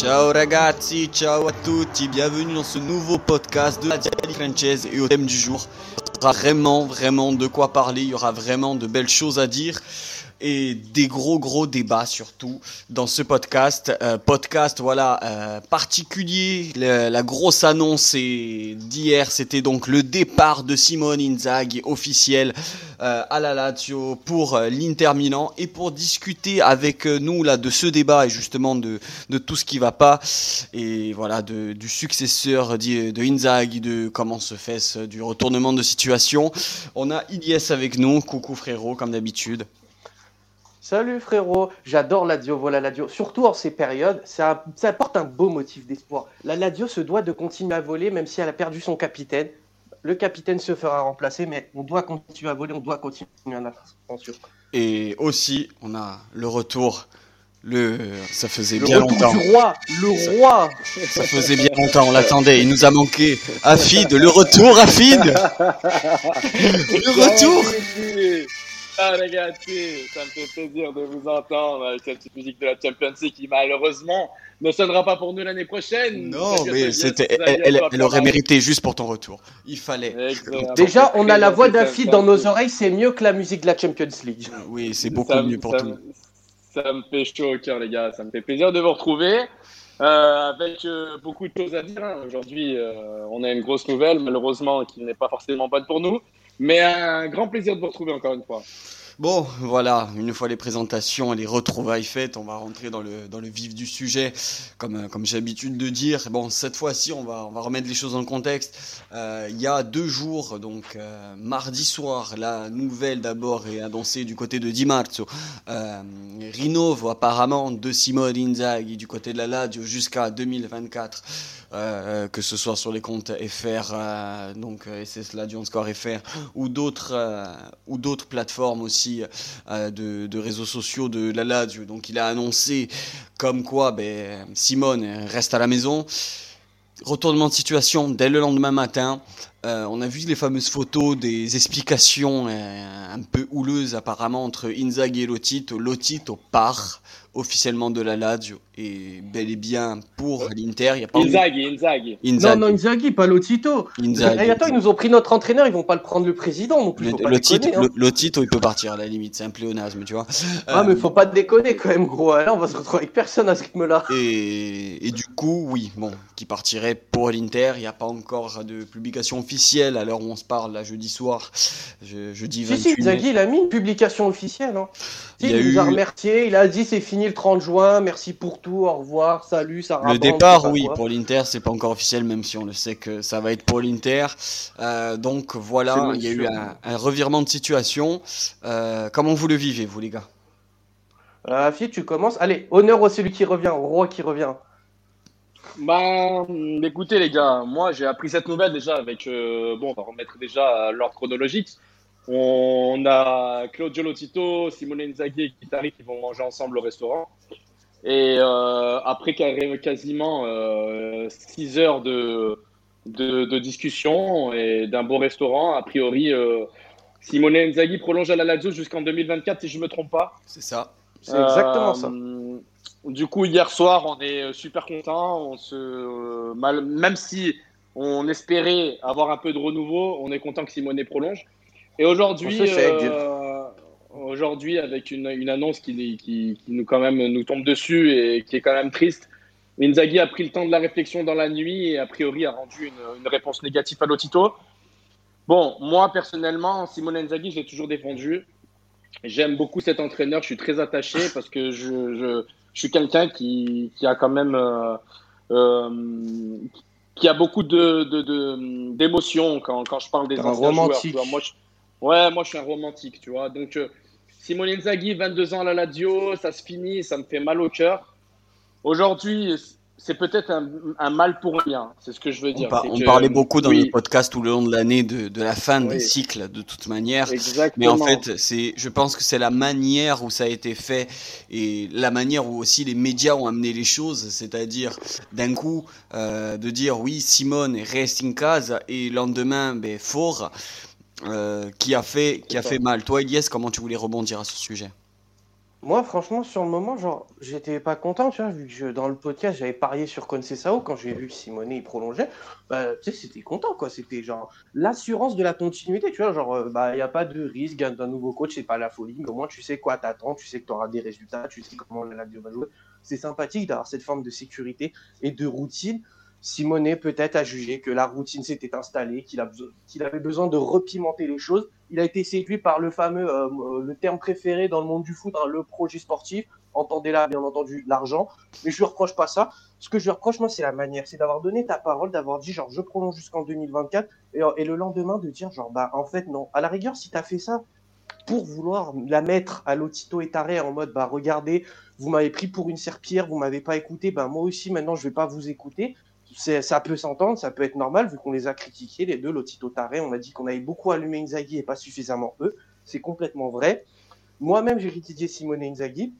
Ciao ragazzi, ciao à tutti, bienvenue dans ce nouveau podcast de la Diali Française et au thème du jour. Il y aura vraiment, vraiment de quoi parler, il y aura vraiment de belles choses à dire et des gros gros débats surtout dans ce podcast. Euh, podcast voilà euh, particulier. Le- la grosse annonce d'hier, c'était donc le départ de Simone Inzaghi officiel euh, à la Lazio pour euh, l'Inter Milan et pour discuter avec euh, nous là de ce débat et justement de de tout ce qui va pas et voilà de, du successeur d'I- de Inzaghi, de comment se fait ce, du retournement de situation. On a Ilyes avec nous, coucou frérot comme d'habitude. Salut frérot, j'adore l'Adio, voilà l'Adio. Surtout en ces périodes, ça, ça apporte un beau motif d'espoir. La Ladio se doit de continuer à voler même si elle a perdu son capitaine. Le capitaine se fera remplacer, mais on doit continuer à voler, on doit continuer à ascension. Et aussi, on a le retour. Le, ça faisait Le bien retour longtemps. du roi, le roi. Ça faisait bien longtemps, on l'attendait. Il nous a manqué. Afid, le retour, Afid Le retour Ah ragazzi, ça me fait plaisir de vous entendre avec cette petite musique de la Champions League qui malheureusement ne sonnera pas pour nous l'année prochaine. Non, mais c'était, elle, elle- Zagnolo elle aurait mérité juste pour ton retour. Il fallait. Exactement. Déjà, on a la voix ça- dans nos oreilles, c'est mieux que la musique de la Champions League. Oui, c'est beaucoup ça- mieux pour tout. Ça me fait chaud au cœur, les gars. Ça me fait plaisir de vous retrouver. euh, avec euh, beaucoup de choses à dire. hein. Aujourd'hui, euh, on a une grosse nouvelle, malheureusement, qui n'est pas forcément bonne pour nous. Mais un grand plaisir de vous retrouver encore une fois. Bon, voilà, une fois les présentations et les retrouvailles faites, on va rentrer dans le, dans le vif du sujet, comme, euh, comme j'ai l'habitude de dire. Bon, cette fois-ci, on va, remettre les choses le contexte. Euh, il y a deux jours, donc euh, mardi soir, la nouvelle d'abord est annoncée du côté de Di Marzo. Rinovo apparemment de Simone Inzaghi du côté de la Lazio jusqu'à 2024. Euh, que ce soit sur les comptes FR, donc SS Lazio Score FR, ou d'autres ou d'autres plateformes aussi euh, de, réseaux sociaux de la Lazio. Donc il a annoncé comme quoi ben, Simone reste à la maison. Retournement de situation dès le lendemain matin. Euh, on a vu les fameuses photos des explications euh, un peu houleuses apparemment entre Inzaghi et Lotito. Lotito part officiellement de la Lazio et bel et bien pour l'Inter. Il y a pas Inzaghi, Inzaghi. Inzaghi. Non, non, Inzaghi, pas Lotito. Inzaghi. Et attends, ils nous ont pris notre entraîneur, ils vont pas le prendre le président non plus. Le, le titre, déconner, hein. le, le titre, il peut partir à la limite, c'est un pléonasme, tu vois. Ah, Euh, mais faut pas déconner quand même, gros. Là, on va se retrouver avec personne à ce rythme-là. Et, et du coup, oui, bon, qui partirait pour l'Inter. Il n'y a pas encore de publication officielle à l'heure où on se parle, là, jeudi soir, je, jeudi Si, 28 si, mai. Inzaghi, il a mis une publication officielle. Hein. Si, Il y a il, nous eu- a remercié, il a dit c'est fini le 30 juin, merci pour tout, au revoir, salut, ça Le départ, oui, pour l'Inter, c'est pas encore officiel, même si on le sait que ça va être pour l'Inter. Euh, donc voilà, il y a eu un, un revirement de situation. Euh, comment vous le vivez, vous, les gars? Ah, fille, tu commences. Allez, honneur au celui qui revient, au roi qui revient. Bah, hum, écoutez les gars, moi j'ai appris cette nouvelle déjà avec, euh, bon, on va remettre déjà à l'ordre chronologique. On a Claudio Lotito, Simone Inzaghi et Kitari qui vont manger ensemble au restaurant. Et euh, après quasiment 6 heures de, de, de discussion et d'un beau restaurant, a priori, euh, Simone Inzaghi prolonge à la Lazio jusqu'en 2024 si je me trompe pas. C'est ça. C'est exactement ça. Euh, Du coup, hier soir, on est super content. On se, euh, mal- même si on espérait avoir un peu de renouveau, on est content que Simone prolonge. Et aujourd'hui, euh, aujourd'hui, avec une, une annonce qui, qui, qui nous quand même nous tombe dessus et qui est quand même triste, Inzaghi a pris le temps de la réflexion dans la nuit et a priori a rendu une, une réponse négative à Lotito. Bon, moi personnellement, Simone Inzaghi, je l'ai toujours défendu. J'aime beaucoup cet entraîneur, je suis très attaché parce que je, je, je suis quelqu'un qui, qui a quand même euh, euh, qui a beaucoup de, de, de- d'émotions quand, quand je parle des un anciens romantique. joueurs. Moi, je, ouais, moi je suis un romantique, tu vois. Donc euh, Simone Inzaghi, 22 ans à la Lazio, ça se finit, ça me fait mal au cœur. Aujourd'hui, c'est peut-être un, un mal pour rien, c'est ce que je veux On, dire. par- on que- parlait beaucoup dans oui, le podcast tout le long de l'année de, de la fin des cycles, de toute manière. Mais Exactement. en fait, c'est, je pense que c'est la manière où ça a été fait et la manière où aussi les médias ont amené les choses, c'est-à-dire d'un coup euh, de dire oui, Simone reste in casa et le lendemain, ben, fort, euh, qui a fait, qui a fait mal. Toi, Elias, comment tu voulais rebondir à ce sujet? Moi, franchement, sur le moment, genre, j'étais pas content, tu vois, vu que dans le podcast, j'avais parié sur Concesao quand j'ai vu que Simonet il prolongeait. Bah, tu sais, c'était content, quoi. C'était genre l'assurance de la continuité, tu vois. Genre, euh, bah, il n'y a pas de risque d'un nouveau coach, c'est pas la folie, mais au moins, tu sais quoi t'attends, tu sais que tu auras des résultats, tu sais comment la Lazio va jouer. C'est sympathique d'avoir cette forme de sécurité et de routine. Simonet peut-être a jugé que la routine s'était installée, qu'il avait besoin de repimenter les choses. Il a été séduit par le fameux, euh, euh, le terme préféré dans le monde du foot, hein, le projet sportif. Entendez là, bien entendu, l'argent. Mais je lui reproche pas ça. Ce que je lui reproche, moi, c'est la manière. C'est d'avoir donné ta parole, d'avoir dit, genre, je prolonge jusqu'en 2024. Et, le lendemain, de dire, genre, bah, en fait, non. À la rigueur, si tu as fait ça pour vouloir la mettre à Lotito et Taré en mode, bah, regardez, vous m'avez pris pour une serpillère, vous m'avez pas écouté, bah, moi aussi, maintenant, je vais pas vous écouter ça peut s'entendre, ça peut être normal vu qu'on les a critiqués, les deux, Lotito Taré. On a dit qu'on avait beaucoup allumé Inzaghi et pas suffisamment eux. C'est complètement vrai. Moi-même, j'ai critiqué Simone Inzaghi.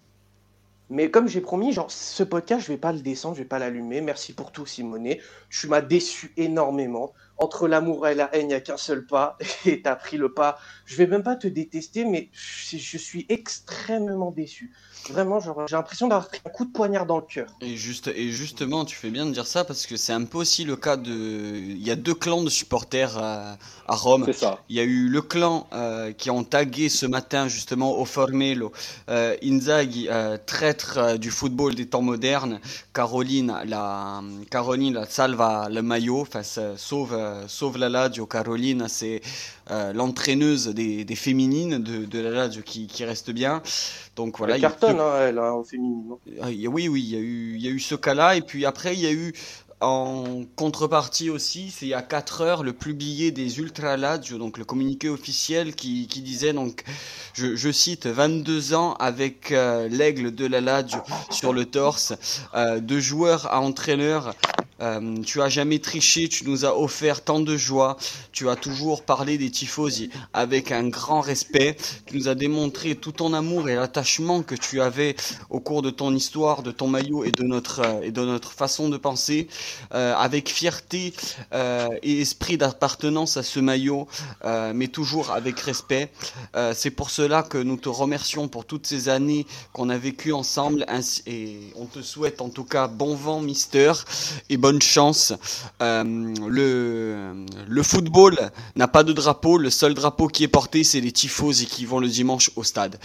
Mais comme j'ai promis, genre, ce podcast, je vais pas le descendre, je vais pas l'allumer. Merci pour tout, Simone. Tu m'as déçu énormément. Entre l'amour et la haine, il n'y a qu'un seul pas. Et tu as pris le pas. Je vais même pas te détester, mais je suis extrêmement déçu. Vraiment, j'ai l'impression d'avoir pris un coup de poignard dans le cœur. Et, juste, et justement, tu fais bien de dire ça parce que c'est un peu aussi le cas de. Il y a deux clans de supporters à, Rome. C'est ça. Il y a eu le clan euh, qui ont tagué ce matin justement au Formelo euh, Inzaghi, euh, traître euh, du football des temps modernes. Caroline, la, Caroline, la salva le maillot, enfin, sauve, sauve la Lazio. Caroline, c'est l'entraîneuse des, des, féminines de, de la Lazio qui, qui reste bien. Donc voilà. Elle cartonne, hein, elle, hein, en féminine. Ah, oui, oui, il y, a eu, il y a eu ce cas-là. Et puis après, il y a eu en contrepartie aussi, c'est il y a 4 heures le billet des Ultra Lazio, donc le communiqué officiel qui, qui disait donc, je, je, cite, 22 ans avec euh, l'aigle de la Lazio sur le torse, euh, de joueur à entraîneur euh, tu as jamais triché, tu nous as offert tant de joie, tu as toujours parlé des tifosi avec un grand respect, tu nous as démontré tout ton amour et l'attachement que tu avais au cours de ton histoire, de ton maillot et de notre euh, et de notre façon de penser, euh, avec fierté et esprit d'appartenance à ce maillot, mais toujours avec respect. C'est pour cela que nous te remercions pour toutes ces années qu'on a vécues ensemble et on te souhaite en tout cas bon vent, Mister, et bonne chance. Euh, le, le football n'a pas de drapeau. Le seul drapeau qui est porté, c'est les et qui vont le dimanche au stade.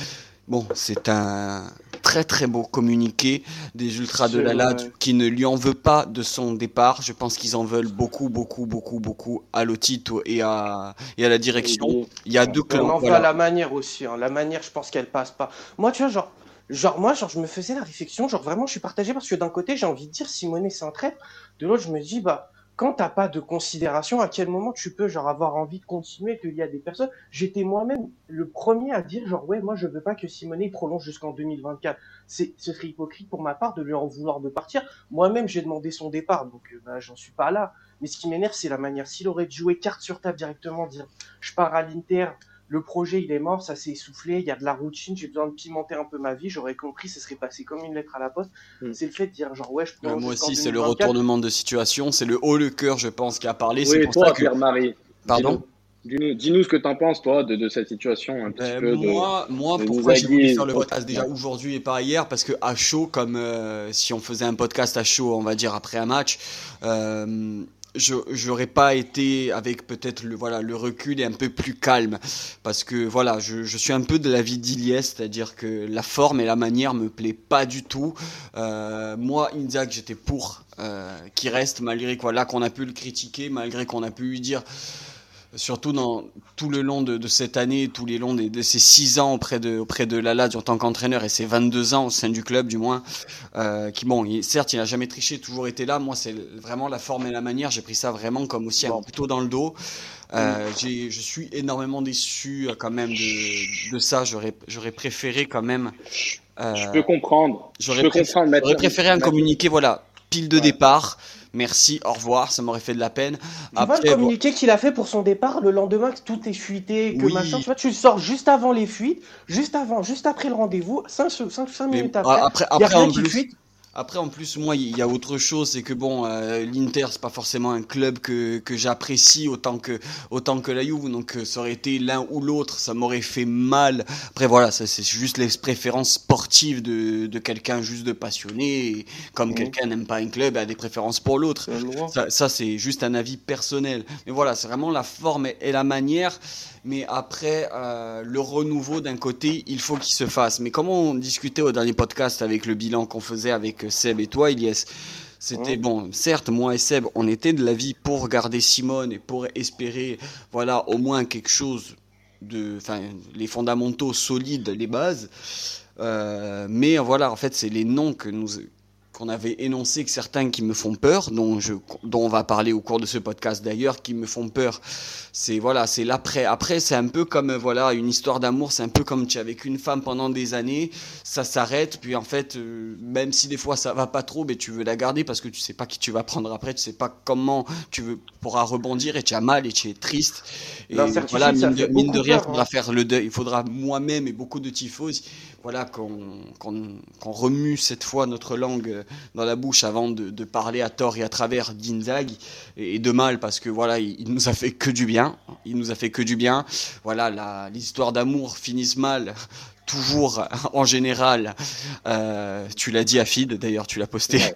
Bon, c'est un très très beau communiqué des Ultras de la LAD qui ne lui en veut pas de son départ. Je pense qu'ils en veulent beaucoup, beaucoup, beaucoup, beaucoup à Lotito et à, et à la direction. Il y a deux clans. On en voilà. la manière aussi. Hein. La manière, je pense qu'elle passe pas. Moi, tu vois, genre, genre moi genre je me faisais la réflexion genre vraiment je suis partagé parce que d'un côté j'ai envie de dire Simone c'est un trait de l'autre je me dis bah quand t'as pas de considération à quel moment tu peux genre avoir envie de continuer qu'il y a des personnes j'étais moi-même le premier à dire genre ouais moi je veux pas que Simone prolonge jusqu'en 2024 c'est ce serait hypocrite pour ma part de lui en vouloir de partir. Moi-même j'ai demandé son départ donc euh, bah j'en suis pas là. Mais ce qui m'énerve c'est la manière s'il aurait joué carte sur table directement dire je pars à l'Inter le projet il est mort, ça s'est essoufflé, il y a de la routine, j'ai besoin de pimenter un peu ma vie, j'aurais compris, ça serait passé comme une lettre à la poste. Hmm. C'est le fait de dire genre ouais, je prends. moi aussi, c'est le retournement de situation, c'est le haut le cœur, je pense, qui a parlé. Oui, c'est toi, Pierre-Marie. Pardon. Dis-nous ce que tu en penses, toi, de, cette situation un petit ben, peu. Moi, moi pourquoi j'ai voulu faire le podcast déjà aujourd'hui et pas hier? Parce que à chaud, comme euh, si on faisait un podcast à chaud, on va dire après un match, euh, j'aurais pas été avec peut-être le voilà le recul et un peu plus calme. Parce que voilà je, je suis un peu de la vie d'Iliès c'est-à-dire que la forme et la manière me plaît pas du tout. Euh, moi Inzag j'étais pour euh, qui reste malgré quoi là qu'on a pu le critiquer malgré qu'on a pu lui dire surtout dans tout le long de, cette année, tous les longs de, ces six ans auprès de, auprès de Lala en tant qu'entraîneur et ses 22 ans au sein du club du moins, euh, qui bon, certes il n'a jamais triché, toujours été là. Moi c'est vraiment la forme et la manière. J'ai pris ça vraiment comme aussi un plutôt dans le dos. Euh, je suis énormément déçu euh, quand même de, de ça. J'aurais, préféré quand même. Euh, je peux comprendre. J'aurais, préféré un communiqué, voilà, pile de départ merci, au revoir, ça m'aurait fait de la peine. Tu vois le communiqué qu'il a fait pour son départ le lendemain que tout est fuité, que machin, tu vois, tu sors juste avant les fuites, juste avant, juste après le rendez-vous, 5, minutes après, après, après en plus, Après, en plus, moi, il y a autre chose, c'est que bon, euh, l'Inter, c'est pas forcément un club que, que j'apprécie autant que, autant que la Juve, donc euh, ça aurait été l'un ou l'autre, ça m'aurait fait mal. Après, voilà, ça, c'est juste les préférences sportives de, de quelqu'un juste de passionné. Et comme Mhm. quelqu'un n'aime pas un club, a des préférences pour l'autre. Ça, ça, c'est juste un avis personnel. Mais voilà, c'est vraiment la forme et, et la manière. Mais après, euh, le renouveau d'un côté, il faut qu'il se fasse. Mais comme on discutait au dernier podcast avec le bilan qu'on faisait avec Seb et toi, Ilyes, c'était Mhm. bon. Certes, moi et Seb, on était de l'avis pour garder Simone et pour espérer, voilà, au moins quelque chose de, enfin, les fondamentaux solides, les bases. Euh, mais voilà, en fait, c'est les noms que nous qu'on avait énoncés, que certains qui me font peur, dont, je, dont on va parler au cours de ce podcast d'ailleurs, qui me font peur. C'est voilà, c'est l'après. Après, c'est un peu comme euh, voilà une histoire d'amour. C'est un peu comme tu es avec une femme pendant des années, ça s'arrête, puis en fait, euh, même si des fois ça va pas trop, mais tu veux la garder parce que tu sais pas qui tu vas prendre après, tu sais pas comment tu veux pourras rebondir et tu as mal et tu es triste. Et voilà, mine de, mine rien, il faudra hein. faire le deuil. Il faudra moi-même et beaucoup de typhos, voilà, qu'on qu'on remue cette fois notre langue euh, dans la bouche avant de, de parler à tort et à travers d'Inzaghi et, et de mal parce que voilà, il, il nous a fait que du bien. Il nous a fait que du bien. Voilà, la- l'histoire d'amour finissent mal. Toujours en général, Euh, tu l'as dit à Fid, d'ailleurs tu l'as posté.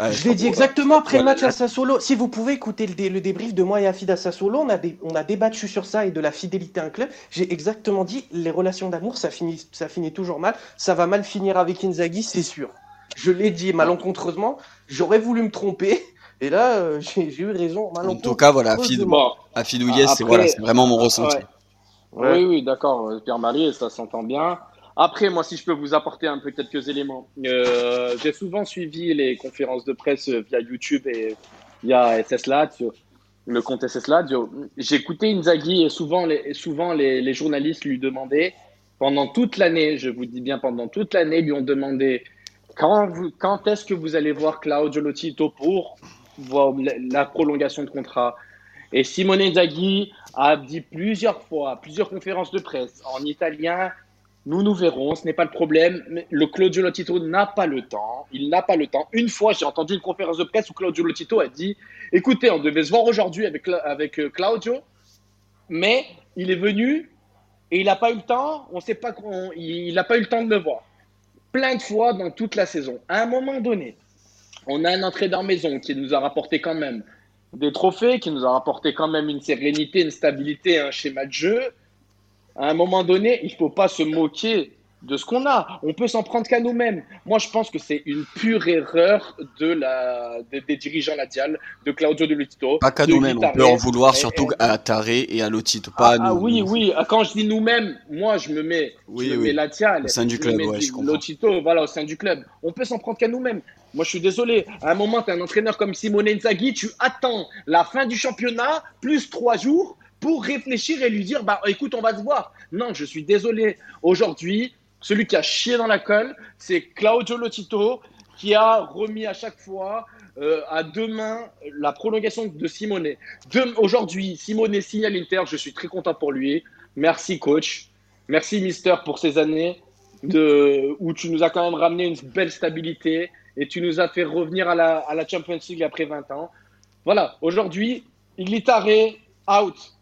Euh, Je l'ai dit exactement après le match à Sassuolo. Si vous pouvez écouter le, dé- le débrief de moi et Afid à Sassuolo, on a, dé- on a débattu sur ça et de la fidélité à un club. J'ai exactement dit les relations d'amour, ça finit, ça finit toujours mal. Ça va mal finir avec Inzaghi, c'est sûr. Je l'ai dit malencontreusement. J'aurais voulu me tromper. Et là, euh, j'ai eu raison En tout cas, voilà, Yes, c'est voilà, c'est vraiment mon ressenti. ouais. Ouais. Oui, oui, d'accord, euh, Pierre-Marie, ça s'entend bien. Après, moi, si je peux vous apporter un peu quelques éléments. Euh, J'ai souvent suivi les conférences de presse via YouTube et via SS Lazio, le compte SS Lazio. J'ai écouté Inzaghi et souvent, les, souvent les, les journalistes lui demandaient, pendant toute l'année, je vous dis bien pendant toute l'année, lui ont demandé quand, est-ce que vous allez voir Claudio Lotito pour voir la, prolongation de contrat? Et Simone Inzaghi a dit plusieurs fois, plusieurs conférences de presse en italien, nous nous verrons, ce n'est pas le problème. Le Claudio Lotito n'a pas le temps. Il n'a pas le temps. Une fois, j'ai entendu une conférence de presse où Claudio Lotito a dit Écoutez, on devait se voir aujourd'hui avec, avec euh, Claudio, mais il est venu et il n'a pas eu le temps. On sait pas qu'on- il n'a pas eu le temps de me voir. Plein de fois dans toute la saison. À un moment donné, on a un entraîneur maison qui nous a rapporté quand même des trophées, qui nous a rapporté quand même une sérénité, une stabilité, un schéma de jeu. À un moment donné, il ne faut pas se moquer de ce qu'on a. On peut s'en prendre qu'à nous-mêmes. Moi, je pense que c'est une pure erreur de la, des, des dirigeants ladial, de Claudio De Lotito. Pas qu'à nous-mêmes, on peut en vouloir et- surtout et- à Taré et à Lotito, pas ah, à nous. ah oui, oui. Ah, Quand je dis nous-mêmes, moi, je me mets, Oui, je me oui. mets Latial, Au sein du club, ouais, du- je comprends. Lotito, voilà, au sein du club. On peut s'en prendre qu'à nous-mêmes. Moi, je suis désolé. À un moment, tu un entraîneur comme Simone Inzaghi, tu attends la fin du championnat, plus trois jours, pour réfléchir et lui dire, bah, écoute, on va se voir. Non, je suis désolé. Aujourd'hui, celui qui a chié dans la colle, c'est Claudio Lotito, qui a remis à chaque fois euh, à deux mains la prolongation de Simone. Aujourd'hui, Simone signe à l'Inter, je suis très content pour lui. Merci coach, merci Mister pour ces années où tu nous as quand même ramené une belle stabilité et tu nous as fait revenir à la, à la Champions League après 20 ans. Voilà, aujourd'hui, Iglitare out.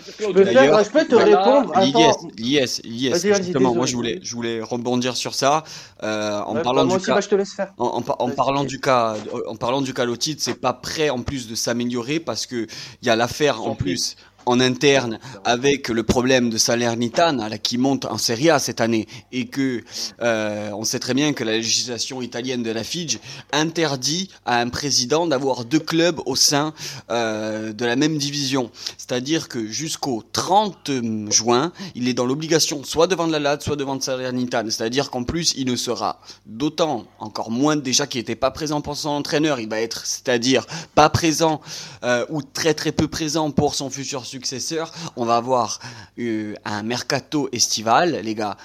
Je peux, faire- je peux te voilà. répondre. Vas-y, vas-y, justement, moi je voulais, je voulais rebondir sur ça euh, en Ouais, parlant bah, du cas. bah, je te laisse faire. En, parlant du cas, en parlant du cas c'est pas prêt en plus de s'améliorer parce que il y a l'affaire en plus en interne avec le problème de Salernitana qui monte en Serie A cette année et que euh, on sait très bien que la législation italienne de la FIGE interdit à un président d'avoir deux clubs au sein euh, de la même division. C'est-à-dire que jusqu'au 30 juin, il est dans l'obligation soit de la LAD, soit de vendre Salernitana. C'est-à-dire qu'en plus, il ne sera d'autant encore moins déjà qu'il n'était pas présent pour son entraîneur. Il va être, c'est-à-dire pas présent euh, ou très très peu présent pour son futur successeur. On va avoir euh, un mercato estival, les gars,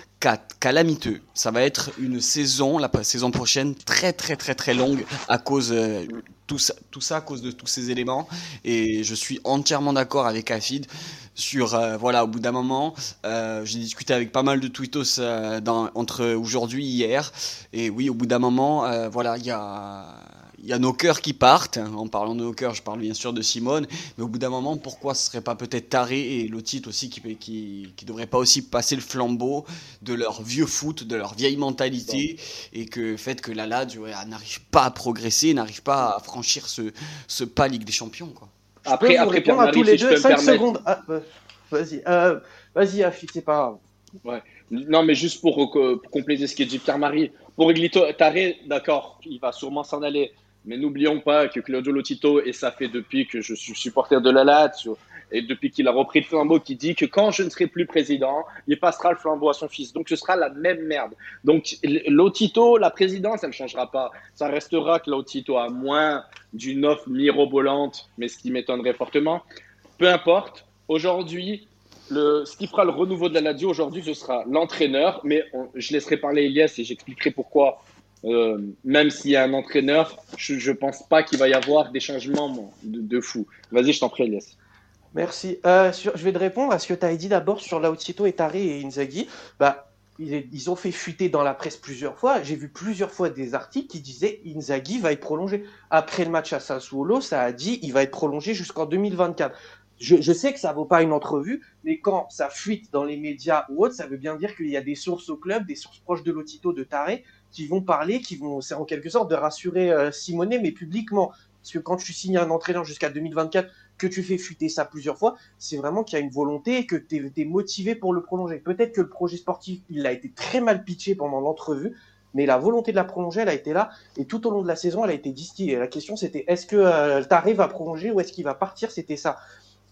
calamiteux. Ça va être une saison, la saison prochaine, très très très très longue à cause euh, tout ça, à cause de tous ces éléments. Et je suis entièrement d'accord avec Afid sur euh, voilà au bout d'un moment j'ai discuté avec pas mal de dans, entre aujourd'hui et hier et oui au bout d'un moment voilà il y a y a nos cœurs qui partent. En parlant de nos cœurs, je parle bien sûr de Simone. Mais au bout d'un moment, pourquoi ce serait pas peut-être Taré et Lotit aussi qui, qui, qui devraient pas aussi passer le flambeau de leur vieux foot, de leur vieille mentalité et que fait que la LAD n'arrive pas à progresser, n'arrive pas à franchir ce, ce pas Ligue des Champions. Quoi. Après, après Pierre à tous les deux, 5 secondes. Ah, euh, vas-y, euh, vas-y, c'est pas Ouais. Non, mais juste pour, pour compléter ce qu'a dit Pierre-Marie, pour Iglito, Taré, d'accord, il va sûrement s'en aller. Mais n'oublions pas que Claudio Lotito, et ça fait depuis que je suis supporter de la Lazio, et depuis qu'il a repris le flambeau, qui dit que quand je ne serai plus président, il passera le flambeau à son fils. Donc ce sera la même merde. Donc Lotito, la présidence, elle ne changera pas. Ça restera que Lotito a moins d'une offre mirobolante, mais ce qui m'étonnerait fortement. Peu importe. Aujourd'hui, le, ce qui fera le renouveau de la Lazio aujourd'hui, ce sera l'entraîneur, mais je laisserai parler Elias et j'expliquerai pourquoi euh, même s'il y a un entraîneur, je ne pense pas qu'il va y avoir des changements de, fou. Vas-y, je t'en prie, Elias. Merci. Euh, je vais te répondre à ce que tu as dit d'abord sur Lautito, Etari et Inzaghi. Bah, ils, ont fait fuiter dans la presse plusieurs fois. J'ai vu plusieurs fois des articles qui disaient Inzaghi va être prolongé. Après le match à Sassuolo, ça a dit il va être prolongé jusqu'en 2024. Je, je, sais que ça vaut pas une entrevue, mais quand ça fuite dans les médias ou autre, ça veut bien dire qu'il y a des sources au club, des sources proches de Lotito, de Taré, qui vont parler, qui vont, c'est en quelque sorte de rassurer euh, Simonet, mais publiquement. Parce que quand tu signes un entraîneur jusqu'à 2024, que tu fais fuiter ça plusieurs fois, c'est vraiment qu'il y a une volonté et que tu es, motivé pour le prolonger. Peut-être que le projet sportif, il a été très mal pitché pendant l'entrevue, mais la volonté de la prolonger, elle a été là, et tout au long de la saison, elle a été distillée. La question, c'était est-ce que euh, Taré va prolonger ou est-ce qu'il va partir? C'était ça.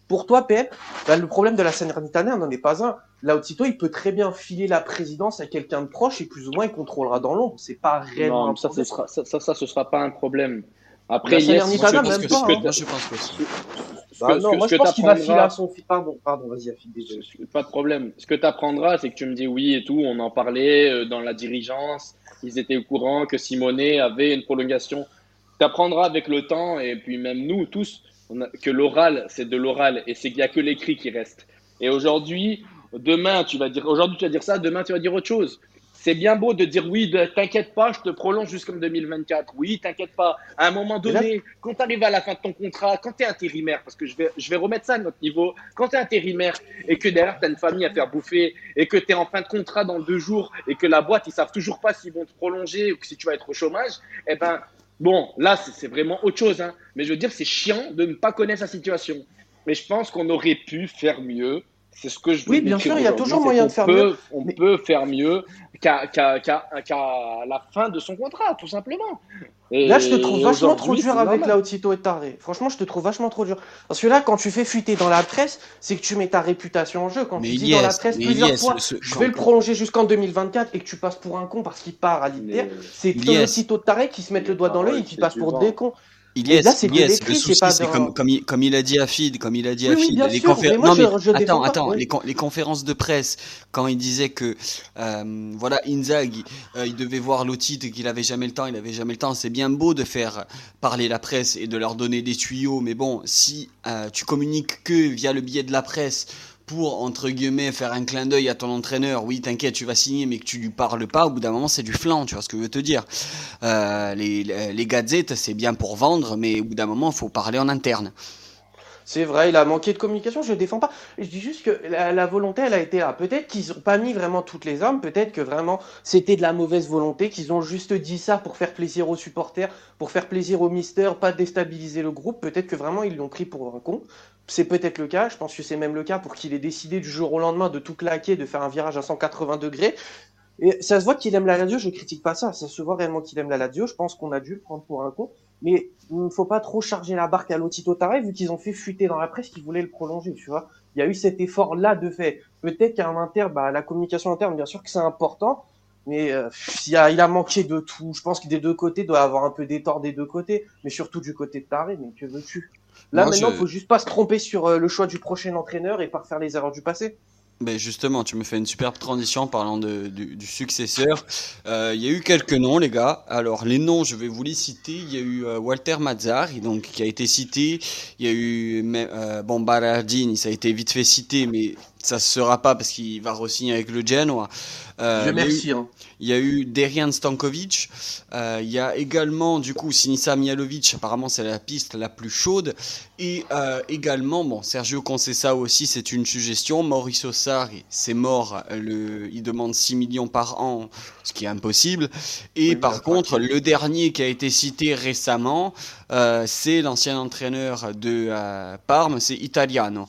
Pour toi, PM, bah, le problème de la Salernitana n'en est pas un. Là, Tito, il peut très bien filer la présidence à quelqu'un de proche et plus ou moins il contrôlera dans l'ombre. C'est pas réellement. Non, ça, ce sera, ça, ça, ça, ce sera pas un problème. Après, la Salernitana, même pas. Hein. Je pense que bah, non, moi, je pense qu'il va filer à son fils. Pardon, pardon, vas-y, Pas de problème. Ce que tu apprendras, c'est que tu me dis oui et tout. On en parlait euh, dans la dirigeance. Ils étaient au courant que Simonet avait une prolongation. Tu apprendras avec le temps et puis même nous tous que l'oral, c'est de l'oral et c'est qu'il n'y a que l'écrit qui reste. Et aujourd'hui, demain, tu vas dire, aujourd'hui, tu vas dire ça, demain, tu vas dire autre chose. C'est bien beau de dire oui, t'inquiète pas, je te prolonge jusqu'en 2024. Oui, t'inquiète pas. À un moment donné, quand tu arrives à la fin de ton contrat, quand tu es intérimaire, parce que je vais, je vais remettre ça à notre niveau, quand tu es intérimaire et que derrière tu as une famille à faire bouffer et que tu es en fin de contrat dans deux jours et que la boîte, ils savent toujours pas s'ils vont te prolonger ou si tu vas être au chômage, eh ben, Bon, là, c'est vraiment autre chose. Hein. Mais je veux dire, c'est chiant de ne pas connaître sa situation. Mais je pense qu'on aurait pu faire mieux. C'est ce que je veux Oui, bien sûr, il y a toujours moyen de faire mieux. On peut faire mieux qu'à la fin de son contrat, tout simplement. là, je te trouve vachement trop dur avec Lautito et Taré. Franchement, je te trouve vachement trop dur. Parce que là, quand tu fais fuiter dans la presse, c'est que tu mets ta réputation en jeu. Quand tu dis dans la presse plusieurs fois, je vais le prolonger jusqu'en 2024 et que tu passes pour un con parce qu'il part à l'Inter, c'est Lautito et Taré qui se mettent le doigt dans l'œil et qui passent pour des cons. Iliès, le souci, c'est comme, comme, il, comme il a dit à Fid, comme il a dit à Fid, les conférences. Non, mais attends, attends, les, les, conférences de presse, quand il disait que, euh, voilà, Inzaghi, euh, il devait voir Lotit et qu'il avait jamais le temps, il avait jamais le temps. C'est bien beau de faire parler la presse et de leur donner des tuyaux, mais bon, si euh, tu communiques que via le biais de la presse, pour, entre guillemets, faire un clin d'œil à ton entraîneur, oui, t'inquiète, tu vas signer, mais que tu lui parles pas, au bout d'un moment, c'est du flanc, tu vois ce que je veux te dire. Euh, les, les gadgets, c'est bien pour vendre, mais au bout d'un moment, il faut parler en interne. C'est vrai, il a manqué de communication, je ne défends pas. Je dis juste que la, volonté, elle a été là. Peut-être qu'ils n'ont pas mis vraiment toutes les armes, peut-être que vraiment c'était de la mauvaise volonté, qu'ils ont juste dit ça pour faire plaisir aux supporters, pour faire plaisir au mister, pas déstabiliser le groupe. Peut-être que vraiment ils l'ont pris pour un con. C'est peut-être le cas, je pense que c'est même le cas pour qu'il ait décidé du jour au lendemain de tout claquer, de faire un virage à 180 degrés. Et ça se voit qu'il aime la radio, je critique pas ça, ça se voit réellement qu'il aime la radio, je pense qu'on a dû le prendre pour un con, mais il ne faut pas trop charger la barque à Lotito Taré vu qu'ils ont fait fuiter dans la presse qu'ils voulaient le prolonger, tu vois. Il y a eu cet effort-là de fait. Peut-être qu'à un inter, bah, la communication interne, bien sûr que c'est important, mais euh, il, a, manqué de tout. Je pense que des deux côtés doit avoir un peu des torts des deux côtés, mais surtout du côté de Taré, mais que veux-tu? Là, maintenant, il faut juste pas se tromper sur euh, le choix du prochain entraîneur et pas faire les erreurs du passé. Ben justement, tu me fais une superbe transition en parlant de, du, du successeur. Euh, Il y a eu quelques noms, les gars. Alors, les noms, je vais vous les citer. Il y a eu euh, Walter Mazzari, donc, qui a été cité. Il y a eu euh, bon, ça a été vite fait cité, mais ça se sera pas parce qu'il va re-signer avec le Genoa. Euh, je merci. Hein. Il y a eu Derian Stankovic. Euh, il y a également, du coup, Sinisa Mialovic. Apparemment, c'est la piste la plus chaude. Et euh, également, bon, Sergio Conceição aussi, c'est une suggestion. Mauricio Sarri, c'est mort. Le, il demande 6 millions par an, ce qui est impossible. Et par contre, le dernier qui a été cité récemment, euh, c'est l'ancien entraîneur de euh, Parme, c'est Italiano.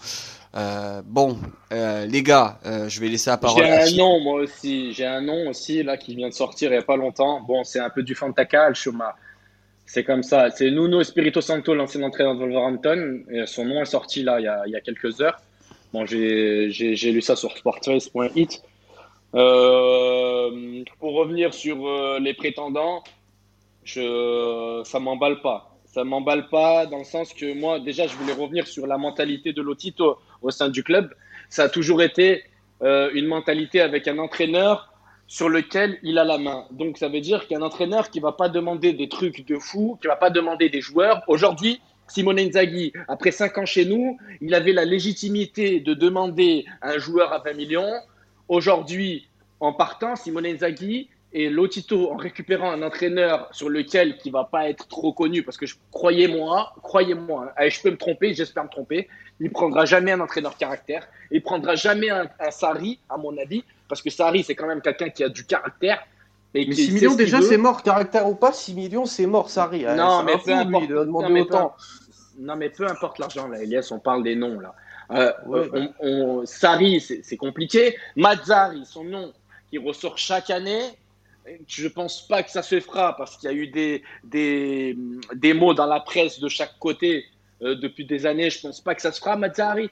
Euh, bon, euh, les gars, euh, je vais laisser la parole. J'ai un nom, moi aussi. J'ai un nom aussi, là, qui vient de sortir il n'y a pas longtemps. Bon, c'est un peu du Fantacal, Chuma. C'est comme ça. C'est Nuno Espirito Santo, l'ancien entraîneur de Wolverhampton. Et son nom est sorti, là, il y a, il y a quelques heures. Bon, j'ai lu ça sur sporttrace.it. Euh, pour revenir sur les prétendants, je, ça m'emballe pas ça m'emballe pas dans le sens que moi, déjà, je voulais revenir sur la mentalité de Lotito au sein du club. Ça a toujours été euh, une mentalité avec un entraîneur sur lequel il a la main. Donc, ça veut dire qu'un entraîneur qui va pas demander des trucs de fou, qui va pas demander des joueurs. Aujourd'hui, Simone Inzaghi, après cinq ans chez nous, il avait la légitimité de demander un joueur à 20 millions. Aujourd'hui, en partant, Simone Inzaghi, et Lotito en récupérant un entraîneur sur lequel qui va pas être trop connu parce que je croyez-moi, croyez-moi, hein, je peux me tromper, j'espère me tromper, il prendra jamais un entraîneur caractère, il prendra jamais un, un Sari à mon avis parce que Sari c'est quand même quelqu'un qui a du caractère. Et mais 6 millions déjà c'est mort, caractère ou pas, 6 millions c'est mort Sari. Hein. Non, mais peu importe, non, mais autant. Peu, non mais peu importe l'argent là, Elias, on parle des noms là. Euh, on, on, Sari c'est compliqué, Mazzari son nom qui ressort chaque année, je pense pas que ça se fera parce qu'il y a eu des, des, des, mots dans la presse de chaque côté euh, depuis des années. Je pense pas que ça se fera, Mazzari.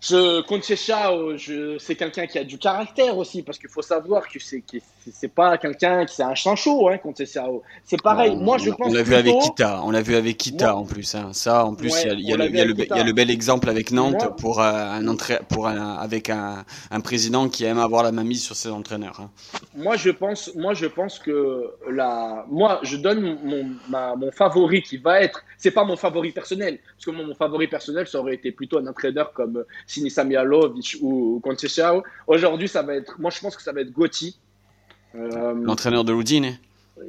Je, Conceição, je, c'est quelqu'un qui a du caractère aussi, parce qu'il faut savoir que c'est, c'est pas quelqu'un qui c'est un chanchot, hein, Conceição. C'est pareil. Moi, je pense. On l'a vu avec Kita. On l'a vu avec Kita en plus. Hein. Ça, en plus, il y, a, le, y, a le bel exemple avec Nantes pour euh, un entra... pour un, avec un, un, président qui aime avoir la main mise sur ses entraîneurs. Hein. Moi, je pense, moi, je pense que la, moi, je donne mon, ma, mon favori qui va être. C'est pas mon favori personnel, parce que mon favori personnel, ça aurait été plutôt un entraîneur comme Sinisa Mialovic ou Conceição. Aujourd'hui, ça va être, moi je pense que ça va être Gotti. Euh, L'entraîneur de l'Udine.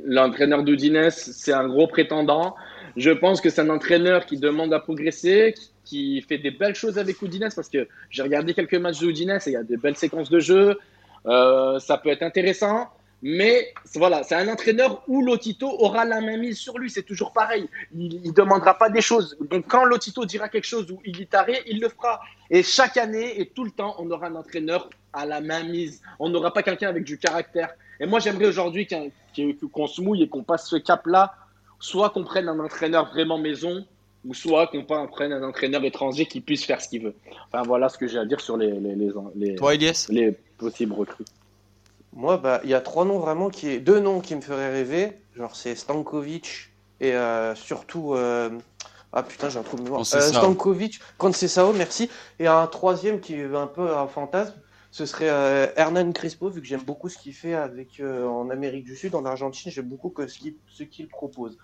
L'entraîneur d'Udinese, c'est un gros prétendant. Je pense que c'est un entraîneur qui demande à progresser, qui fait des belles choses avec Udinese parce que j'ai regardé quelques matchs de Udinese et il y a des belles séquences de jeu. Euh, ça peut être intéressant. Mais voilà, c'est un entraîneur où Lotito aura la main mise sur lui. C'est toujours pareil. Il ne demandera pas des choses. Donc quand Lotito dira quelque chose où il est taré, il le fera. Et chaque année et tout le temps, on aura un entraîneur à la main mise. On n'aura pas quelqu'un avec du caractère. Et moi, j'aimerais aujourd'hui qu'on se mouille et qu'on passe ce cap-là. Soit qu'on prenne un entraîneur vraiment maison, ou soit qu'on prenne un entraîneur étranger qui puisse faire ce qu'il veut. Enfin, voilà ce que j'ai à dire sur les, les, les, Toi, les possibles recrues. Moi, bah, il y a trois noms vraiment qui, deux noms qui me feraient rêver. Genre, c'est Stankovic et euh, surtout, euh... ah putain, j'ai un trou de mémoire. Euh, Stankovic, Conceição, merci. Et un troisième qui est un peu un fantasme, ce serait euh, Hernan Crespo, vu que j'aime beaucoup ce qu'il fait avec euh, en Amérique du Sud, en Argentine, j'aime beaucoup ce qu'il propose.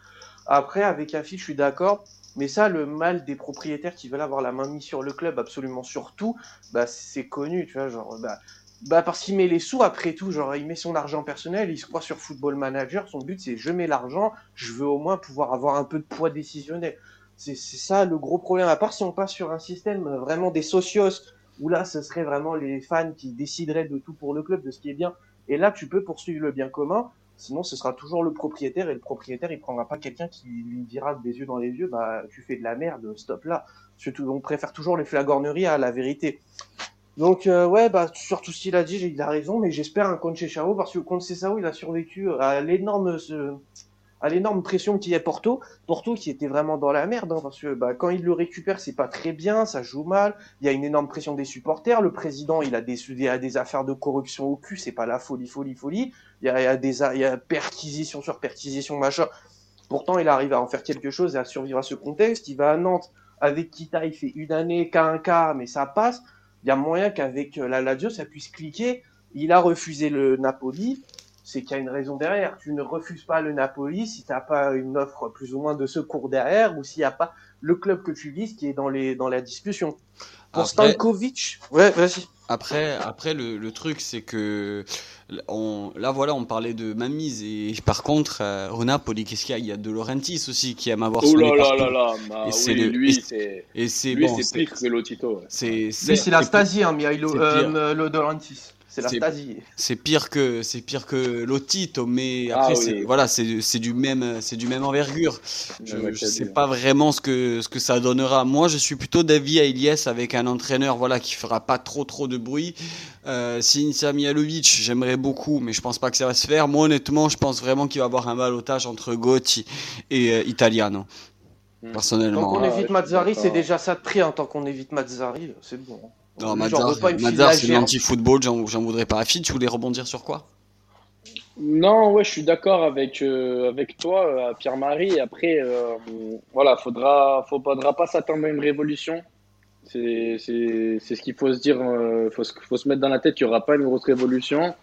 Après, avec Afid, je suis d'accord. Mais ça, le mal des propriétaires qui veulent avoir la main mise sur le club, absolument sur tout, bah, c'est connu, tu vois. Genre, bah, bah parce qu'il met les sous après tout, genre il met son argent personnel, il se croit sur Football Manager, son but c'est je mets l'argent, je veux au moins pouvoir avoir un peu de poids décisionnel. C'est ça le gros problème, à part si on passe sur un système vraiment des socios, où là ce serait vraiment les fans qui décideraient de tout pour le club, de ce qui est bien, et là tu peux poursuivre le bien commun, sinon ce sera toujours le propriétaire, et le propriétaire il prendra pas quelqu'un qui lui dira des yeux dans les yeux, bah tu fais de la merde, stop là. On préfère toujours les flagorneries à la vérité. Donc euh, ouais, bah sur tout ce qu'il a dit, il a raison, mais j'espère un Conceição parce que Conceição, il a survécu à l'énorme à l'énorme pression qu'il y a Porto, Porto qui était vraiment dans la merde, hein, parce que bah, quand il le récupère, c'est pas très bien, ça joue mal, il y a une énorme pression des supporters, le président, il a des, des affaires de corruption au cul, c'est pas la folie, folie, folie, il y a, des, il y a perquisition sur perquisition, machin. Pourtant, il arrive à en faire quelque chose et à survivre à ce contexte. Il va à Nantes avec Kita, il fait une année, qu'à un cas, mais ça passe il y a moyen qu'avec la Lazio, ça puisse cliquer. Il a refusé le Napoli, c'est qu'il y a une raison derrière. Tu ne refuses pas le Napoli si tu n'as pas une offre plus ou moins de secours derrière ou s'il n'y a pas le club que tu vises qui est dans, les, dans la discussion. Pour Stankovic, ouais, vas-y. Après, après le, le truc, c'est que on, là, voilà, on parlait de Mamise et par contre, euh, au Napoli, qu'est-ce qu'il y a? Il y a De Laurentiis aussi qui aime avoir son là là là là, bah, et c'est lui, c'est et c'est bon, c'est pire que Lotito. C'est c'est la Stasi, hein, Mihailo, euh, le De Laurentiis. C'est la Stasi. C'est pire que c'est pire que Lotito, mais ah après c'est voilà c'est du même c'est du même envergure. Je, ne sais pas vraiment ce que ce que ça donnera. Moi, je suis plutôt d'avis à Elias avec un entraîneur voilà qui fera pas trop trop de bruit. Euh, Sinisa Mihalovic, j'aimerais beaucoup, mais je pense pas que ça va se faire. Moi, honnêtement, je pense vraiment qu'il va y avoir un balotage entre Gotti et euh, Italiano. Hmm. Personnellement. Tant qu'on évite Mazzari, c'est déjà ça de prix. Hein. Tant qu'on évite Mazzari, c'est bon. Non, Mazar, c'est l'anti-football, j'en voudrais pas. Afid, tu voulais rebondir sur quoi? Non, ouais, je suis d'accord avec, euh, avec toi, euh, Pierre-Marie. Après, euh, voilà, faudra, faudra pas s'attendre à une révolution. C'est ce qu'il faut se dire. Il faut, faut, se mettre dans la tête qu'il n'y aura pas une grosse révolution.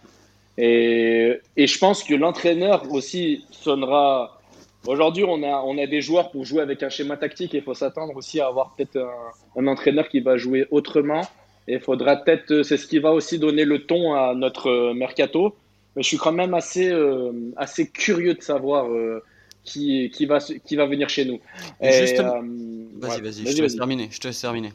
Et, et je pense que l'entraîneur aussi sonnera. Aujourd'hui, on a, on a des joueurs pour jouer avec un schéma tactique et il faut s'attendre aussi à avoir peut-être un, un, entraîneur qui va jouer autrement. Et il faudra peut-être, euh, c'est ce qui va aussi donner le ton à notre euh, mercato. Mais je suis quand même assez, euh, assez curieux de savoir qui, qui, va, qui va venir chez nous. vas-y, vas-y, je te laisse terminer. Je te laisse terminer.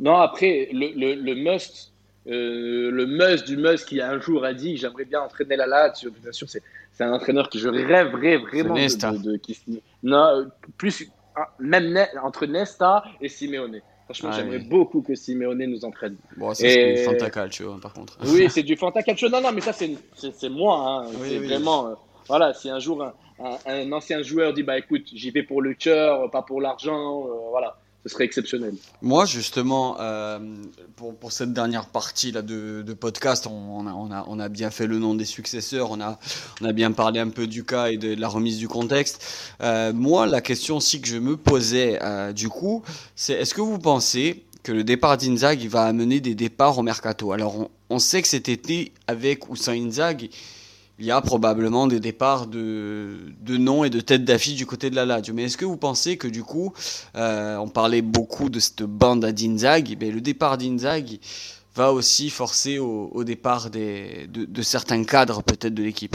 Non, après, le, le, le must, le must du must qui un jour a dit j'aimerais bien entraîner la Lazio. Bien sûr, c'est, un entraîneur que je rêverais vraiment de, de, qui, non, plus ah, même entre Nesta et Simeone. Franchement, j'aimerais beaucoup que Simeone nous entraîne. Bon, c'est du fantacalcio, hein, par contre. Oui, c'est du fantacalcio. Non, non, mais ça, c'est moi. Hein. c'est vraiment. Euh, voilà, si un jour un, un, ancien joueur dit bah écoute, j'y vais pour le cœur, pas pour l'argent, euh, voilà ce serait exceptionnel. Moi, justement, euh, pour, pour, cette dernière partie là de, de podcast, on, a, on, a, on, a, bien fait le nom des successeurs, on a, on a bien parlé un peu du cas et de, la remise du contexte. Euh, moi, la question aussi que je me posais, euh, du coup, c'est est-ce que vous pensez que le départ d'Inzag va amener des départs au mercato? Alors, on, on, sait que cet été, avec ou sans Inzag, il y a probablement des départs de, de noms et de têtes d'affiche du côté de la Lazio. Mais est-ce que vous pensez que du coup, euh, on parlait beaucoup de cette bande à Dinzag, mais le départ d'Inzag va aussi forcer au, départ des, de, certains cadres peut-être de l'équipe?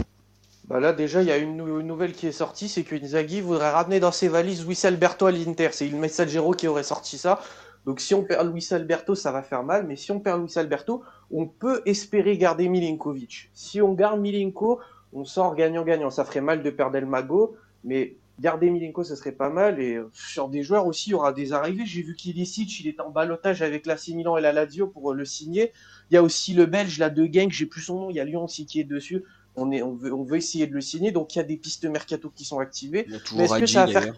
Bah là déjà il y a une, nouvelle qui est sortie, c'est que Inzaghi voudrait ramener dans ses valises Luis Alberto à l'Inter. C'est le Messaggero qui aurait sorti ça. Donc si on perd Luis Alberto, ça va faire mal, mais si on perd Luis Alberto, on peut espérer garder Milinkovic. Si on garde Milinko, on sort gagnant-gagnant. Ça ferait mal de perdre El Mago, mais garder Milinko, ça serait pas mal. Et sur des joueurs aussi, il y aura des arrivées. J'ai vu qu'Ilicic, il est en balotage avec la Milan et la Lazio pour le signer. Il y a aussi le Belge, la De Gang, j'ai plus son nom, il y a Lyon aussi qui est dessus. On, est, on, veut, on veut essayer de le signer, donc il y a des pistes mercato qui sont activées. Mais est-ce que ça va faire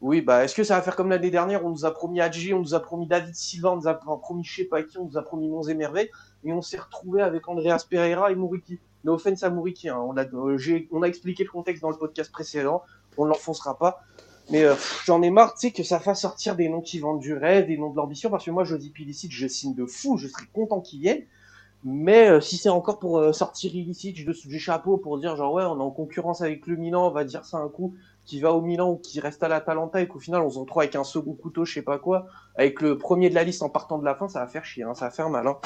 oui, bah, est-ce que ça va faire comme l'année dernière On nous a promis Adji, on nous a promis David Silva, on nous a promis je sais pas qui, on nous a promis Monts et Merveilles, et on s'est retrouvé avec Andreas Pereira et Mouriki. No offense à Mouriki, hein. on, a, euh, on a expliqué le contexte dans le podcast précédent, on ne l'enfoncera pas. Mais euh, j'en ai marre, tu sais, que ça fasse sortir des noms qui vendent du rêve, des noms de l'ambition, parce que moi, je dis Pilicic, je signe de fou, je serais content qu'il vienne. Mais euh, si c'est encore pour sortir Illicit du chapeau pour dire genre ouais on est en concurrence avec le Milan, on va dire ça un coup, qui va au Milan ou qui reste à l'Atalanta et qu'au final on se retrouve avec un second couteau, je sais pas quoi, avec le premier de la liste en partant de la fin, ça va faire chier, hein, ça va faire mal. Hein.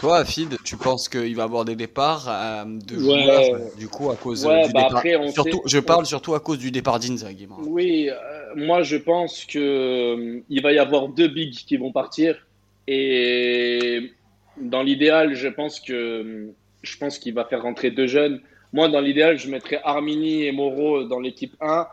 Toi, Afid, tu penses qu'il va avoir des départs euh, de joueurs du coup à cause ouais, du bah départ après, surtout, Je parle surtout à cause du départ d'Inzaghi. Oui, euh, moi je pense que euh, il va y avoir deux bigs qui vont partir et dans l'idéal, je pense que je pense qu'il va faire rentrer deux jeunes. Moi, dans l'idéal, je mettrais Armini et Moreau dans l'équipe 1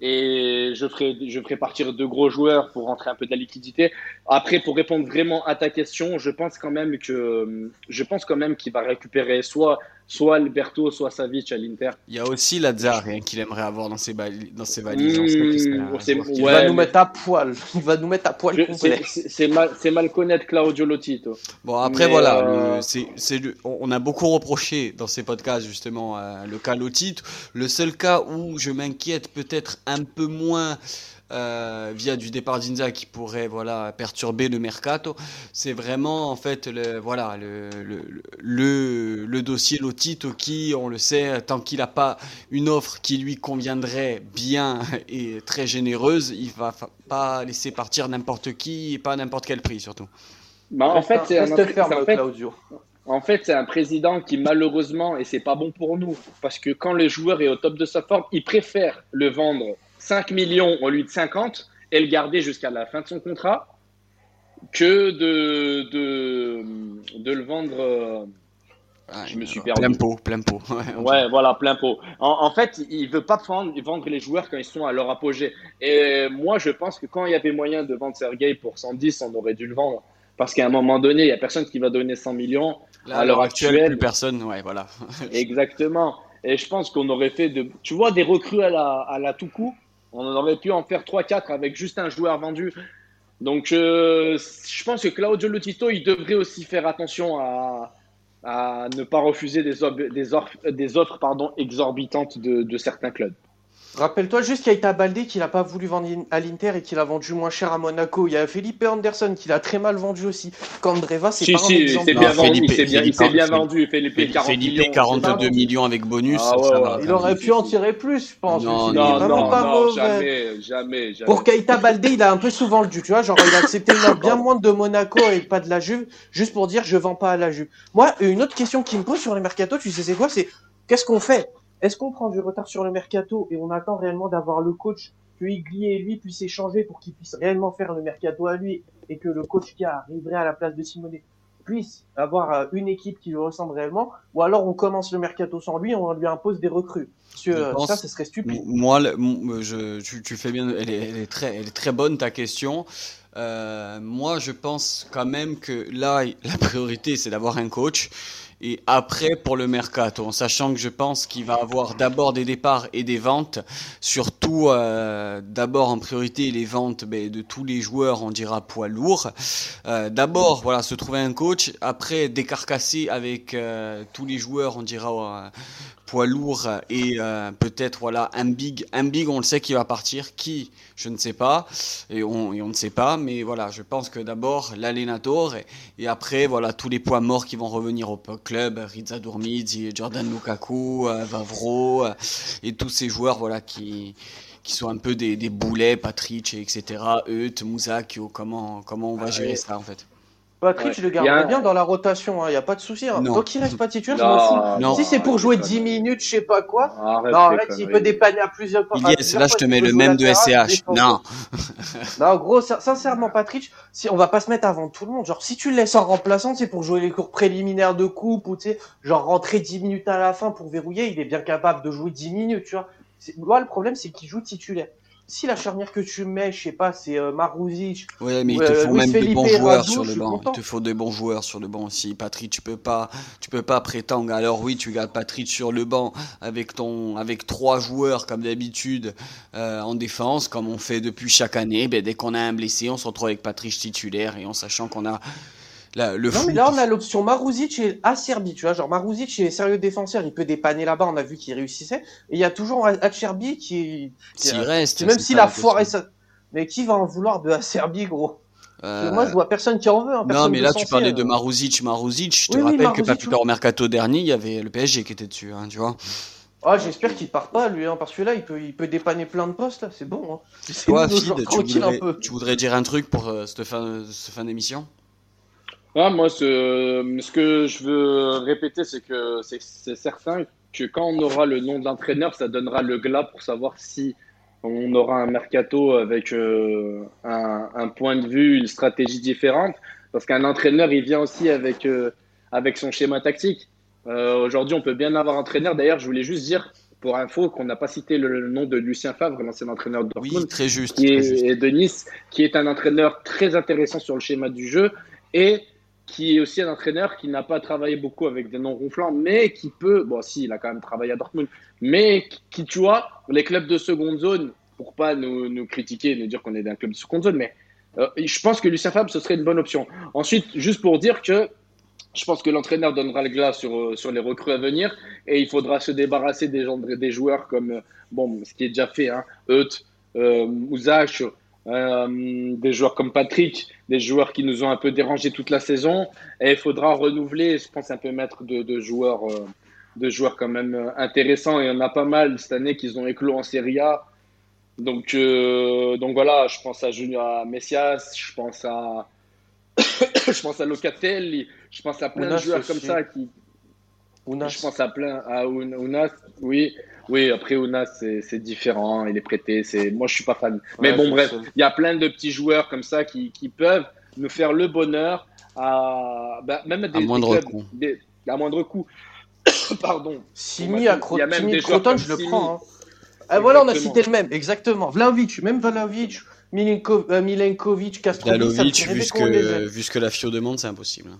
et je ferai, je ferai partir de gros joueurs pour rentrer un peu de la liquidité. Après, pour répondre vraiment à ta question, je pense quand même que je pense quand même qu'il va récupérer soit soit Alberto, soit Savic à l'Inter. Il y a aussi Lazare hein, qu'il aimerait avoir dans ses, dans ses valises. Mmh, il va nous mettre à poil. Il va nous mettre à poil complet. C'est mal, mal connaître Claudio Lotito. Bon, après, voilà. Euh... c'est on a beaucoup reproché dans ces podcasts, justement, euh, le cas Lotito. Le seul cas où je m'inquiète peut-être un peu moins euh, via du départ d'Inza qui pourrait voilà perturber le mercato. C'est vraiment en fait le voilà le le, le, dossier Lotito qui, on le sait, tant qu'il n'a pas une offre qui lui conviendrait bien et très généreuse, il va pas laisser partir n'importe qui et pas à n'importe quel prix surtout. Bah, en fait, c'est un, en fait, c'est un président qui malheureusement, et c'est pas bon pour nous, parce que quand le joueur est au top de sa forme, il préfère le vendre 5 millions au lieu de 50 et le garder jusqu'à la fin de son contrat que de, de, de le vendre. Euh, je me suis perdu. Plein pot, plein pot. Ouais, voilà, plein pot. En, fait, il veut pas vendre, vendre les joueurs quand ils sont à leur apogée. Et moi, je pense que quand il y avait moyen de vendre Sergei pour 110, on aurait dû le vendre. Parce qu'à un moment donné, il n'y a personne qui va donner 100 millions. à l'heure actuelle, plus personne, ouais, voilà. exactement. Et je pense qu'on aurait fait de, tu vois, des recrues à la, à la tout coup. On aurait pu en faire 3-4 avec juste un joueur vendu. Donc, euh, je pense que Claudio Lotito, il devrait aussi faire attention à, ne pas refuser des, offres, des exorbitantes de certains clubs. Rappelle-toi juste qu'il y a Baldé qui n'a pas voulu vendre à l'Inter et qu'il a vendu moins cher à Monaco. Il y a Felipe Anderson qui l'a très mal vendu aussi. Candreva, c'est pas si, un exemple. bien vendu, il s'est bien, bien, vendu. Felipe, 40 millions, 42 millions avec bonus. Ah, ouais, ouais, il aurait pu en tirer plus, je pense. Non, non, non, pas non jamais, jamais, jamais, Pour Keita Baldé, il a un peu souvent le dû, tu vois. Genre, il a accepté une note bien moins de Monaco et pas de la Juve, juste pour dire je vends pas à la Juve. Moi, une autre question qui me pose sur les mercato, tu sais c'est quoi C'est qu'est-ce qu'on fait? Est-ce qu'on prend du retard sur le mercato et on attend réellement d'avoir le coach que Igli et lui puissent échanger pour qu'il puisse réellement faire le mercato à lui et que le coach qui arriverait à la place de Simone puisse avoir euh, une équipe qui lui ressemble réellement, ou alors on commence le mercato sans lui, on lui impose des recrues? Parce que euh, ça, ce serait stupide. Moi, je, tu, fais bien, elle est, très, elle est très bonne ta question. Euh, moi, je pense quand même que là, la priorité, c'est d'avoir un coach. Et après, pour le mercato, en sachant que je pense qu'il va avoir d'abord des départs et des ventes, surtout euh, d'abord en priorité les ventes ben, de tous les joueurs, on dira poids lourd. Euh, d'abord, voilà, se trouver un coach. Après, décarcasser avec euh, tous les joueurs, on dira poids lourd et peut-être voilà un big un big on le sait qui va partir qui je ne sais pas et on, et on ne sait pas mais voilà je pense que d'abord l'Alenator et, et, après voilà tous les poids morts qui vont revenir au club Riza Durmizzi Jordan Lukaku euh, Vavro euh, et tous ces joueurs voilà qui qui sont un peu des, des boulets Patrick etc Eut Moussa comment comment on va gérer ça en fait? Patrick, je le garde bien dans la rotation, il hein, n'y a pas de souci. Hein. Donc il reste pas titulaire, non, Si c'est pour jouer 10 minutes, je sais pas quoi. non, arrête, il peut dépanner à plusieurs fois. Yes, là je te mets le même de SCH. Non. non, gros, sincèrement, Patrick, si on va pas se mettre avant tout le monde. Genre, si tu le laisses en remplaçant, c'est pour jouer les cours préliminaires de coupe ou tu sais, genre rentrer 10 minutes à la fin pour verrouiller, il est bien capable de jouer 10 minutes, tu vois. Moi, le problème, c'est qu'il joue titulaire si la charnière que tu mets, je sais pas, c'est euh, Marouzic. Ouais, mais il te euh, faut même des bons joueurs sur le banc. Il te faut des bons joueurs sur le banc aussi. Patrick, tu peux pas, tu peux pas prétendre. Alors oui, tu gardes Patrick sur le banc avec ton, avec trois joueurs comme d'habitude euh, en défense, comme on fait depuis chaque année. Ben, dès qu'on a un blessé, on se retrouve avec Patrick titulaire et en sachant qu'on a le non, mais là, on a l'option Marouzic et Acerbi, tu vois. Genre, Marouzic, il est sérieux défenseur, il peut dépanner là-bas, on a vu qu'il réussissait. Et il y a toujours Acerbi qui, qui reste. Même s'il a foiré ça. Mais qui va en vouloir de Acerbi, gros? Euh... Moi, je vois personne qui en veut. Hein, non, mais là, tu parlais de Marouzic, Marouzic. Je te rappelle que pas plus tard au mercato dernier, il y avait le PSG qui était dessus, hein, tu vois. Ah, j'espère qu'il part pas, lui, hein, parce que là, il peut, il peut dépanner plein de postes, là, c'est bon. Hein. Toi, Fid, tu voudrais, tu voudrais dire un truc pour euh, cette fin, cette fin d'émission? Ah, moi, ce, ce, que je veux répéter, c'est que c'est certain que quand on aura le nom d'entraîneur, ça donnera le glas pour savoir si on aura un mercato avec euh, un, un, point de vue, une stratégie différente. Parce qu'un entraîneur, il vient aussi avec, euh, avec son schéma tactique. Euh, Aujourd'hui, on peut bien avoir un entraîneur. D'ailleurs, je voulais juste dire, pour info, qu'on n'a pas cité le, nom de Lucien Favre, l'ancien entraîneur de Dortmund. Oui, très juste. Qui est, Et de Nice, qui est un entraîneur très intéressant sur le schéma du jeu. Et qui est aussi un entraîneur qui n'a pas travaillé beaucoup avec des noms ronflants, mais qui peut, bon, si, il a quand même travaillé à Dortmund, mais qui, tu vois, les clubs de seconde zone, pour pas nous, nous critiquer, nous dire qu'on est d'un club de seconde zone, mais euh, je pense que Lucien Fabre, ce serait une bonne option. Ensuite, juste pour dire que je pense que l'entraîneur donnera le glas sur, euh, sur les recrues à venir et il faudra se débarrasser des, gens, des joueurs comme, euh, bon, ce qui est déjà fait, hein, Eut, euh, euh, des joueurs comme Patrick, des joueurs qui nous ont un peu dérangé toute la saison. Et il faudra renouveler, je pense, un peu mettre de, joueurs, euh, de joueurs quand même intéressants. Il y en a pas mal cette année qui ont éclos en Serie A. Donc, donc voilà, je pense à Junior Messias, je pense à, je pense à Locatelli, je pense à plein de joueurs comme ça qui. Je pense à plein à Unas, oui. Oui, après Ounas, c'est différent, il est prêté. C'est moi, je suis pas fan. Mais bon, bref, il y a plein de petits joueurs comme ça qui, qui peuvent nous faire le bonheur à bah, même des, à moindre coût. à moindre coût. Pardon. Simi à Croton, je le prends. Hein. Ah, voilà, on a cité le même, exactement. Vlaovic, même Vlaovic, Milenko, euh, Milenkovic, Vlaovic, vu, que, vu ce que la FIO demande, c'est impossible.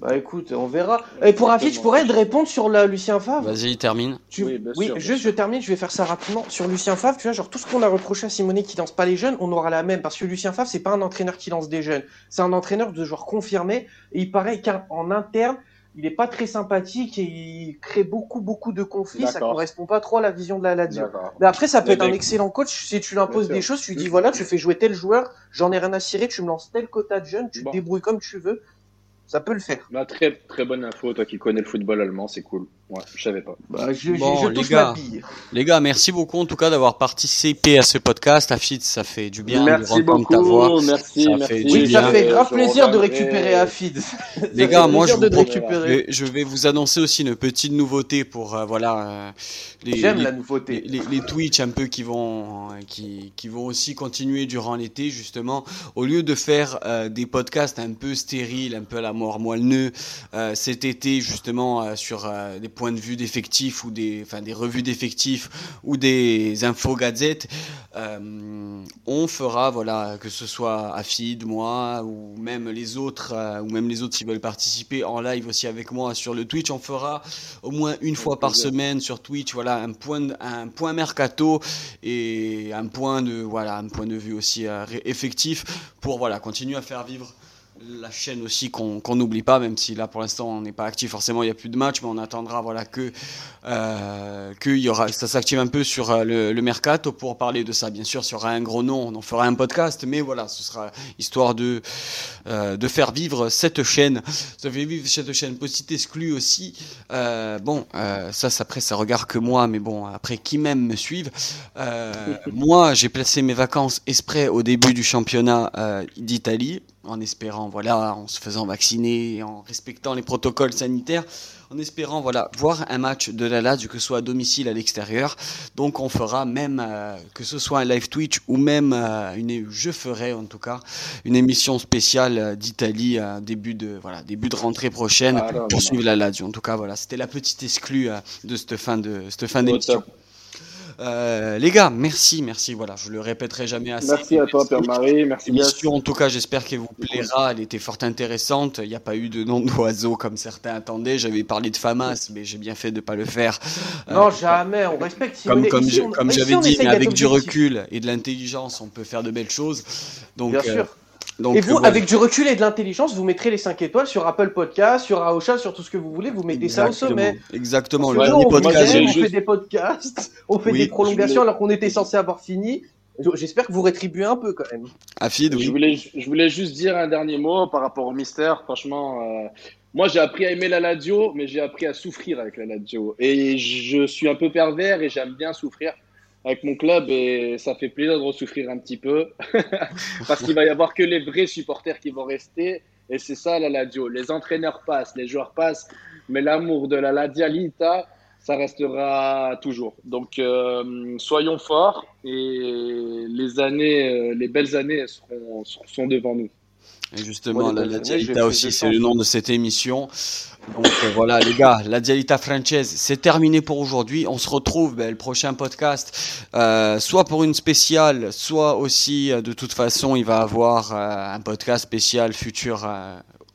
Bah écoute, on verra. Et pour Afid, je pourrais te répondre sur la Lucien Favre. Vas-y, termine. Oui, juste je termine, je vais faire ça rapidement. Sur Lucien Favre, tu vois, genre tout ce qu'on a reproché à Simonet qui lance pas les jeunes, on aura la même. Parce que Lucien Favre, c'est pas un entraîneur qui lance des jeunes. C'est un entraîneur de joueurs confirmés. Et il paraît qu'en interne, il est pas très sympathique et il crée beaucoup, beaucoup de conflits. Ça correspond pas trop à la vision de la Lazio. Mais après, ça peut être un excellent coach si tu lui imposes des choses. Tu lui dis voilà, tu fais jouer tel joueur, j'en ai rien à cirer, tu me lances tel quota de jeunes, tu te débrouilles comme tu veux ça peut le faire. Bah, très, très bonne info, toi qui connais le football allemand, c'est cool. Ouais, je savais pas. Bah, je, bon, les, gars, les gars, merci beaucoup en tout cas d'avoir participé à ce podcast. Afid, ça fait du bien merci de beaucoup, ta voix. Merci, ça merci. Fait oui, ça fait grave plaisir de récupérer Afid. Les gars, moi je, vous, je, vais vous annoncer aussi une petite nouveauté pour euh, voilà. Euh, J'aime la nouveauté. Les, les, Twitch un peu qui vont qui, qui vont aussi continuer durant l'été justement. Au lieu de faire euh, des podcasts un peu stériles, un peu à la mort moelleux, cet été justement sur des point de vue d'effectifs ou des, enfin, des revues d'effectifs ou des infos gazettes, euh, on fera, voilà, que ce soit Afid, moi ou même les autres, euh, ou même les autres qui veulent participer en live aussi avec moi sur le Twitch, on fera au moins une fois par semaine sur Twitch, voilà, un point, un point mercato et un point de, voilà, un point de vue aussi euh, effectif pour, voilà, continuer à faire vivre la chaîne aussi qu'on n'oublie pas, même si là pour l'instant on n'est pas actif forcément, il n'y a plus de match, mais on attendra voilà que euh, que y aura, ça s'active un peu sur euh, le, mercato pour parler de ça. Bien sûr, s'il y aura un gros nom, on en fera un podcast, mais voilà, ce sera histoire de euh, de faire vivre cette chaîne. Ça fait vivre cette chaîne. Petite exclu aussi. Euh, bon, ça, après ça regarde que moi, mais bon, après qui même me suivent. moi, j'ai placé mes vacances exprès au début du championnat d'Italie en espérant, voilà, en se faisant vacciner, en respectant les protocoles sanitaires, en espérant, voilà, voir un match de la Lazio, que ce soit à domicile, à l'extérieur. Donc, on fera même, euh, que ce soit un live Twitch ou même euh, une, je ferai en tout cas, une émission spéciale euh, d'Italie début de, voilà, début de rentrée prochaine ah, pour suivre la Lazio. En tout cas, voilà, c'était la petite exclue de cette fin de, cette fin d'émission. Euh, les gars, merci, merci. Voilà, je le répéterai jamais assez. Merci à toi, Pierre-Marie. Merci bien. En tout cas, j'espère qu'elle vous plaira. Elle était fort intéressante. Il n'y a pas eu de nom d'oiseau comme certains attendaient. J'avais parlé de Famas, mais j'ai bien fait de ne pas le faire. Euh, non, jamais. On respecte. comme comme j'avais dit, mais avec du recul et de l'intelligence, on peut faire de belles choses. Donc, bien sûr et vous, avec du recul et de l'intelligence, vous mettrez les 5 étoiles sur Apple Podcast, sur Aosha, sur tout ce que vous voulez, vous mettez ça au sommet. Exactement. Le on, podcast, on fait des podcasts, on fait des prolongations alors qu'on était censé avoir fini. J'espère que vous rétribuez un peu quand même. Afid, oui. Je voulais, je voulais juste dire un dernier mot par rapport au mystère. Franchement, euh, moi j'ai appris à aimer la Ladio, mais j'ai appris à souffrir avec la Ladio. Et je suis un peu pervers et j'aime bien souffrir avec mon club et ça fait plaisir de souffrir un petit peu parce qu'il va y avoir que les vrais supporters qui vont rester et c'est ça la Ladio. Les entraîneurs passent, les joueurs passent, mais l'amour de la Ladialita, ça restera toujours. Donc euh, soyons forts et les années, euh, les belles années sont devant nous. Et justement, la, Dialita aussi, c'est le nom de cette émission. Donc euh, voilà, les gars, la Dialita française, c'est terminé pour aujourd'hui. On se retrouve ben, le prochain podcast, euh, soit pour une spéciale, soit aussi, euh, de toute façon, il va avoir un podcast spécial futur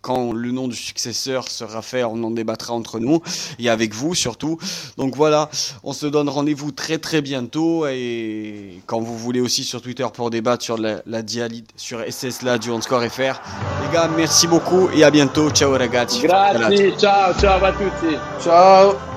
quand le nom du successeur sera fait, on en débattra entre nous et avec vous surtout. Donc voilà, on se donne rendez-vous très très bientôt et quand vous voulez aussi sur Twitter pour débattre sur la, la dialyte, sur SS la du score FR. Les gars, merci beaucoup et à bientôt. Ciao ragazzi. Grazie, ciao, ciao à tutti. Ciao.